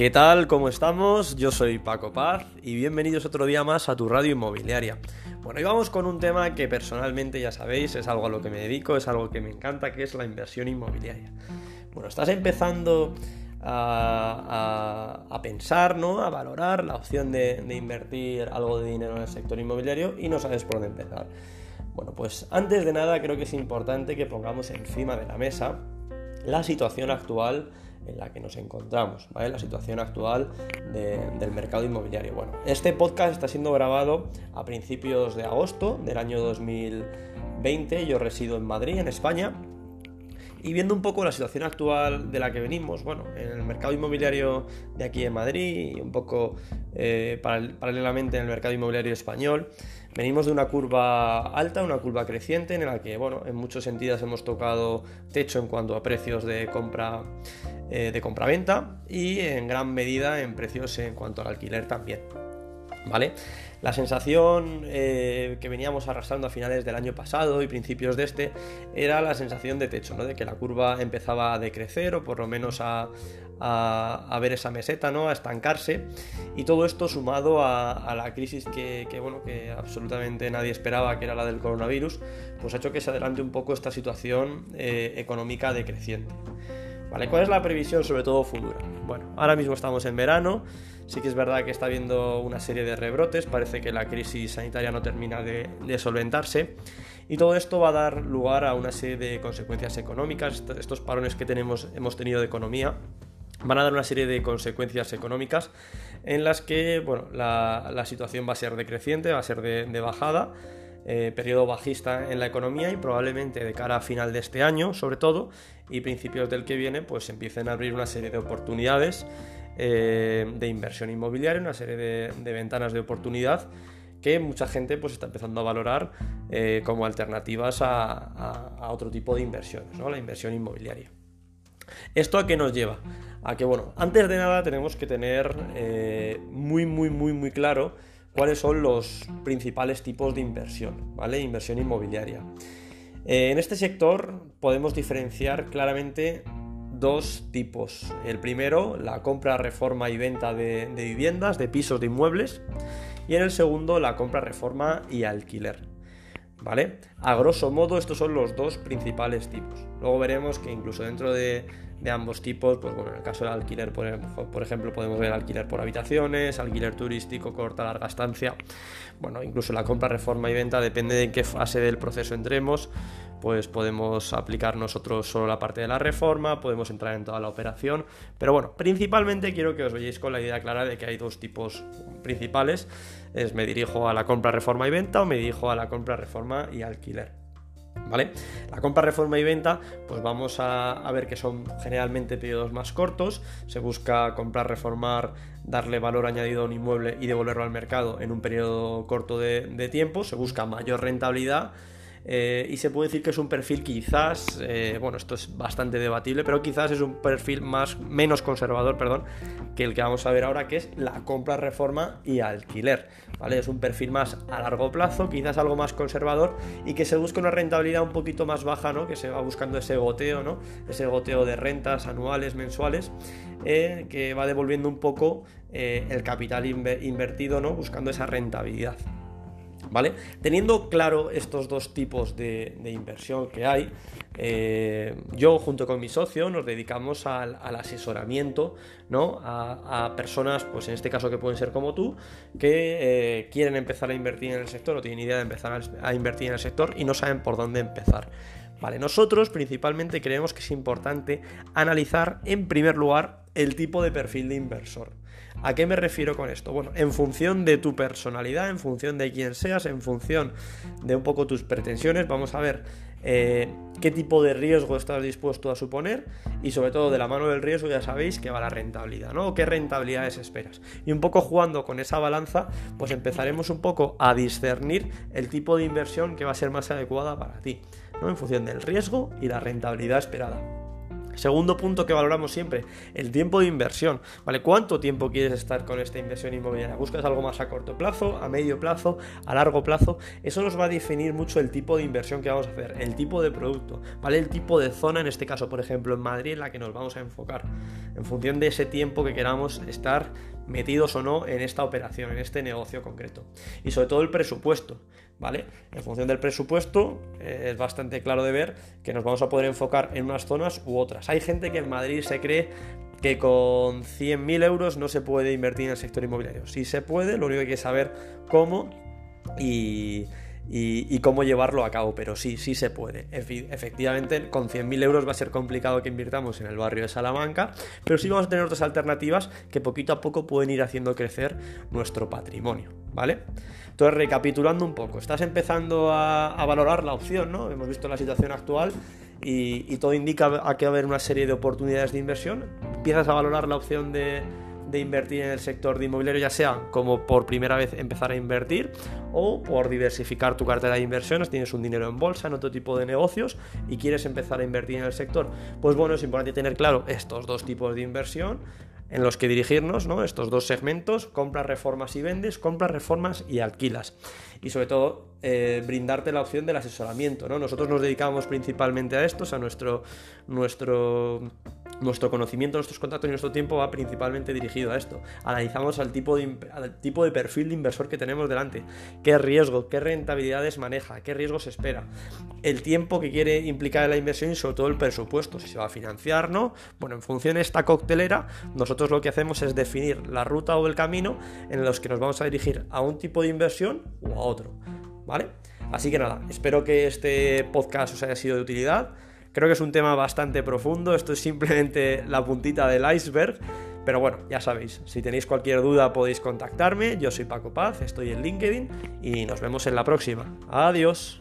¿Qué tal? ¿Cómo estamos? Yo soy Paco Paz y bienvenidos otro día más a tu radio inmobiliaria. Bueno, hoy vamos con un tema que personalmente ya sabéis, es algo a lo que me dedico, es algo que me encanta, que es la inversión inmobiliaria. Bueno, estás empezando a, pensar, ¿no? A valorar la opción de invertir algo de dinero en el sector inmobiliario y no sabes por dónde empezar. Bueno, pues antes de nada creo que es importante que pongamos encima de la mesa la situación actual en la que nos encontramos. La situación actual del mercado inmobiliario. Bueno, este podcast está siendo grabado a principios de agosto del año 2020. Yo resido en Madrid, en España. Y viendo un poco la situación actual de la que venimos, bueno, en el mercado inmobiliario de aquí en Madrid y un poco eh, paralelamente en el mercado inmobiliario español, Venimos de una curva alta, una curva creciente, en la que, bueno, en muchos sentidos hemos tocado techo en cuanto a precios de compra eh, de compra-venta y en gran medida en precios en cuanto al alquiler también. ¿Vale? La sensación eh, que veníamos arrastrando a finales del año pasado y principios de este era la sensación de techo, ¿no? de que la curva empezaba a decrecer o por lo menos a, ver esa meseta, ¿no? a estancarse. Y todo esto sumado a, la crisis que, bueno, que absolutamente nadie esperaba, que era la del coronavirus, pues ha hecho que se adelante un poco esta situación eh, económica decreciente. ¿Cuál es la previsión sobre todo futura? Bueno, ahora mismo estamos en verano, sí que es verdad que está habiendo una serie de rebrotes, parece que la crisis sanitaria no termina de, solventarse. Y todo esto va a dar lugar a una serie de consecuencias económicas, estos parones que tenemos, hemos tenido de economía van a dar una serie de consecuencias económicas en las que bueno, la, situación va a ser decreciente, va a ser de bajada eh, periodo bajista en la economía y probablemente de cara a final de este año, sobre todo, y principios del que viene, pues empiecen a abrir una serie de oportunidades eh, de inversión inmobiliaria, una serie de, ventanas de oportunidad que mucha gente pues está empezando a valorar eh, como alternativas a, otro tipo de inversiones, ¿no? la inversión inmobiliaria. ¿Esto a qué nos lleva? A que, bueno, antes de nada tenemos que tener muy, muy, muy, muy claro cuáles son los principales tipos de inversión, ¿vale? Inversión inmobiliaria. Eh, en este sector podemos diferenciar claramente dos tipos. El primero, la compra, reforma y venta de, viviendas, de pisos, de inmuebles. Y en el segundo, la compra, reforma y alquiler. ¿Vale? A grosso modo, estos son los dos principales tipos. Luego veremos que incluso dentro de, de ambos tipos, pues bueno, en el caso del alquiler, por, ejemplo, podemos ver alquiler por habitaciones, alquiler turístico, corta, larga estancia, bueno, incluso la compra, reforma y venta, depende de en qué fase del proceso entremos, pues podemos aplicar nosotros solo la parte de la reforma, podemos entrar en toda la operación, pero bueno, principalmente quiero que os veáis con la idea clara de que hay dos tipos principales, es me dirijo a la compra, reforma y venta o me dirijo a la compra, reforma y alquiler. ¿Vale? La compra, reforma y venta, pues vamos a, ver que son generalmente periodos más cortos. Se busca comprar, reformar, darle valor añadido a un inmueble y devolverlo al mercado en un periodo corto de tiempo. Se busca mayor rentabilidad eh, y se puede decir que es un perfil quizás, eh, bueno, esto es bastante debatible, pero quizás es un perfil más, menos conservador, perdón, que el que vamos a ver ahora, que es la compra, reforma y alquiler, ¿vale? Es un perfil más a largo plazo, quizás algo más conservador y que se busca una rentabilidad un poquito más baja, ¿no? Que se va buscando ese goteo, ¿no? Ese goteo de rentas anuales, mensuales, eh, que va devolviendo un poco el capital invertido, ¿no? Buscando esa rentabilidad. ¿Vale? Teniendo claro estos dos tipos de, inversión que hay, eh, yo junto con mi socio nos dedicamos al, asesoramiento ¿no? A, personas, pues en este caso que pueden ser como tú, que eh, quieren empezar a invertir en el sector o tienen idea de empezar a invertir en el sector y no saben por dónde empezar. Vale, nosotros principalmente creemos que es importante analizar en primer lugar el tipo de perfil de inversor. ¿A qué me refiero con esto? Bueno, en función de tu personalidad, en función de quién seas, en función de un poco tus pretensiones, vamos a ver eh, qué tipo de riesgo estás dispuesto a suponer y sobre todo de la mano del riesgo ya sabéis que va la rentabilidad, ¿no? ¿Qué rentabilidades esperas? Y un poco jugando con esa balanza, pues empezaremos un poco a discernir el tipo de inversión que va a ser más adecuada para ti, ¿no? En función del riesgo y la rentabilidad esperada. Segundo punto que valoramos siempre, el tiempo de inversión. ¿Vale? ¿Cuánto tiempo quieres estar con esta inversión inmobiliaria? ¿Buscas algo más a corto plazo, a medio plazo, a largo plazo? Eso nos va a definir mucho el tipo de inversión que vamos a hacer, el tipo de producto, ¿vale? El tipo de zona, en este caso, por ejemplo, en Madrid, en la que nos vamos a enfocar, en función de ese tiempo que queramos estar metidos o no en esta operación, en este negocio concreto. Y sobre todo el presupuesto. ¿vale? En función del presupuesto eh, es bastante claro de ver que nos vamos a poder enfocar en unas zonas u otras. Hay gente que en Madrid se cree que con 100.000 euros no se puede invertir en el sector inmobiliario. Sí se puede, lo único que hay que saber cómo y, cómo llevarlo a cabo, pero sí, sí se puede. Efectivamente, con 100.000 euros va a ser complicado que invirtamos en el barrio de Salamanca, pero sí vamos a tener otras alternativas que poquito a poco pueden ir haciendo crecer nuestro patrimonio, ¿vale? Entonces, recapitulando un poco, estás empezando a, valorar la opción, ¿no? Hemos visto la situación actual y, todo indica a que va a haber una serie de oportunidades de inversión. Empiezas a valorar la opción de, invertir en el sector de inmobiliario, ya sea como por primera vez empezar a invertir o por diversificar tu cartera de inversiones, tienes un dinero en bolsa, en otro tipo de negocios y quieres empezar a invertir en el sector. Pues bueno, es importante tener claro estos dos tipos de inversión en los que dirigirnos, ¿no? Estos dos segmentos, compras, reformas y vendes, compras, reformas y alquilas. Y sobre todo, eh, brindarte la opción del asesoramiento, ¿no? Nosotros nos dedicamos principalmente a esto, o sea, nuestro, nuestro nuestro conocimiento, nuestros contactos y nuestro tiempo va principalmente dirigido a esto. Analizamos al tipo, de, perfil de inversor que tenemos delante, qué riesgo, qué rentabilidades maneja, qué riesgos espera, el tiempo que quiere implicar en la inversión y sobre todo el presupuesto, si se va a financiar, ¿no? Bueno, en función de esta coctelera, nosotros lo que hacemos es definir la ruta o el camino en los que nos vamos a dirigir a un tipo de inversión o a otro, ¿vale? Así que nada, espero que este podcast os haya sido de utilidad. Creo que es un tema bastante profundo, esto es simplemente la puntita del iceberg, pero bueno, ya sabéis, si tenéis cualquier duda podéis contactarme, yo soy Paco Paz, estoy en LinkedIn y nos vemos en la próxima. Adiós.